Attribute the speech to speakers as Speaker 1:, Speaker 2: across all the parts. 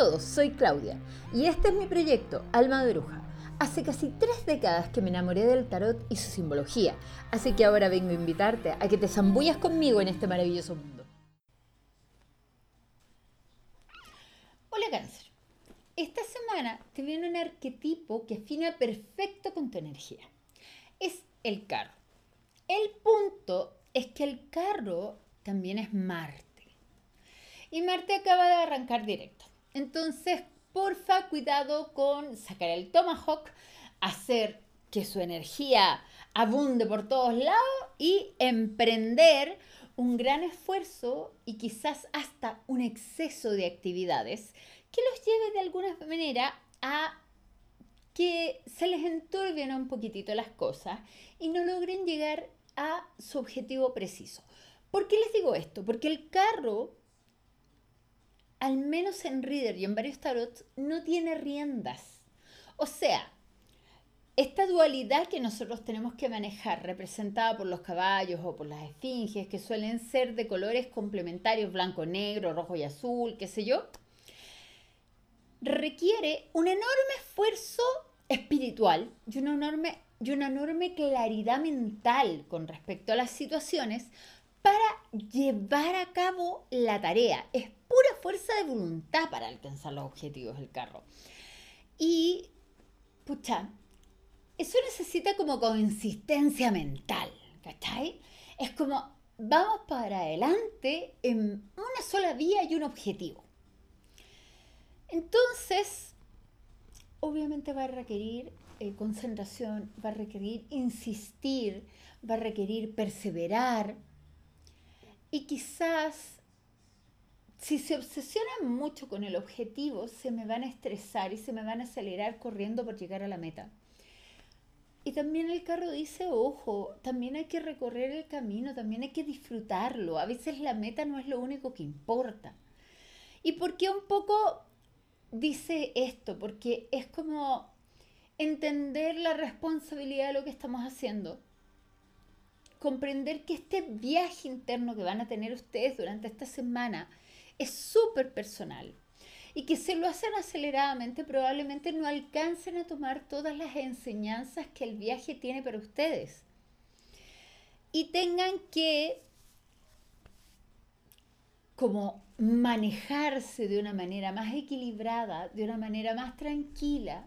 Speaker 1: todos, soy Claudia y este es mi proyecto Alma de Bruja. Hace casi tres décadas que me enamoré del tarot y su simbología, así que ahora vengo a invitarte a que te zambullas conmigo en este maravilloso mundo. Hola cáncer, esta semana te viene un arquetipo que afina perfecto con tu energía. Es el carro. El punto es que el carro también es Marte. Y Marte acaba de arrancar directo. Entonces, porfa, cuidado con sacar el tomahawk, hacer que su energía abunde por todos lados y emprender un gran esfuerzo y quizás hasta un exceso de actividades que los lleve de alguna manera a que se les enturbien un poquitito las cosas y no logren llegar a su objetivo preciso. ¿Por qué les digo esto? Porque el carro al menos en Reader y en varios tarots, no tiene riendas. O sea, esta dualidad que nosotros tenemos que manejar, representada por los caballos o por las esfinges, que suelen ser de colores complementarios, blanco, negro, rojo y azul, qué sé yo, requiere un enorme esfuerzo espiritual y una enorme, y una enorme claridad mental con respecto a las situaciones para llevar a cabo la tarea. Es pura fuerza de voluntad para alcanzar los objetivos del carro. Y, pucha, eso necesita como consistencia mental, ¿cachai? Es como, vamos para adelante en una sola vía y un objetivo. Entonces, obviamente va a requerir eh, concentración, va a requerir insistir, va a requerir perseverar, y quizás si se obsesionan mucho con el objetivo, se me van a estresar y se me van a acelerar corriendo por llegar a la meta. Y también el carro dice, ojo, también hay que recorrer el camino, también hay que disfrutarlo. A veces la meta no es lo único que importa. ¿Y por qué un poco dice esto? Porque es como entender la responsabilidad de lo que estamos haciendo comprender que este viaje interno que van a tener ustedes durante esta semana es súper personal y que si lo hacen aceleradamente probablemente no alcancen a tomar todas las enseñanzas que el viaje tiene para ustedes. Y tengan que como manejarse de una manera más equilibrada, de una manera más tranquila,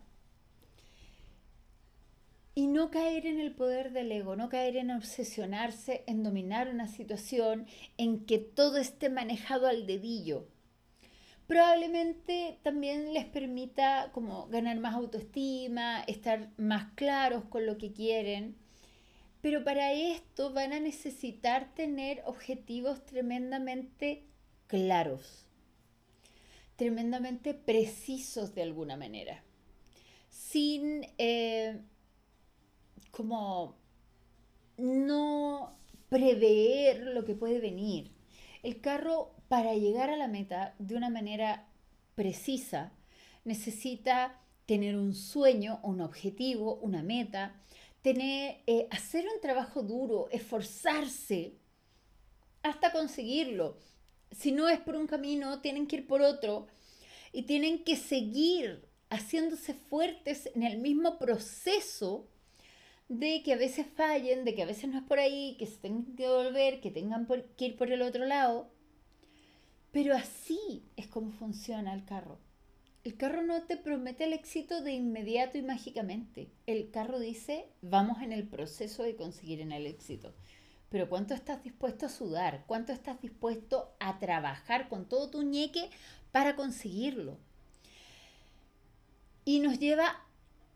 Speaker 1: no caer en el poder del ego, no caer en obsesionarse, en dominar una situación, en que todo esté manejado al dedillo. Probablemente también les permita como ganar más autoestima, estar más claros con lo que quieren. Pero para esto van a necesitar tener objetivos tremendamente claros, tremendamente precisos de alguna manera, sin eh, como no prever lo que puede venir. El carro, para llegar a la meta de una manera precisa, necesita tener un sueño, un objetivo, una meta, tener, eh, hacer un trabajo duro, esforzarse hasta conseguirlo. Si no es por un camino, tienen que ir por otro y tienen que seguir haciéndose fuertes en el mismo proceso de que a veces fallen, de que a veces no es por ahí, que se tengan que volver, que tengan que ir por el otro lado. Pero así es como funciona el carro. El carro no te promete el éxito de inmediato y mágicamente. El carro dice, vamos en el proceso de conseguir en el éxito. Pero ¿cuánto estás dispuesto a sudar? ¿Cuánto estás dispuesto a trabajar con todo tu ñeque para conseguirlo? Y nos lleva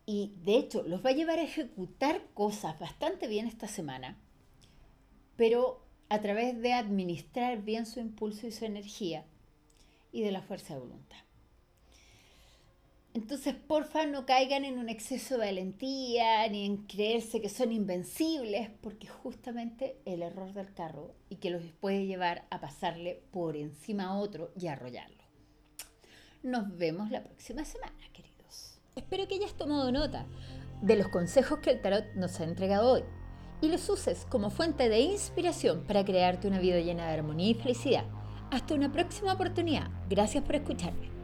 Speaker 1: y de hecho los va a llevar a ejecutar cosas bastante bien esta semana, pero a través de administrar bien su impulso y su energía y de la fuerza de voluntad. Entonces, porfa, no caigan en un exceso de valentía ni en creerse que son invencibles, porque justamente el error del carro y que los puede llevar a pasarle por encima a otro y arrollarlo. Nos vemos la próxima semana, queridos. Espero que hayas tomado nota de los consejos que el tarot nos ha entregado hoy y los uses como fuente de inspiración para crearte una vida llena de armonía y felicidad. Hasta una próxima oportunidad. Gracias por escucharme.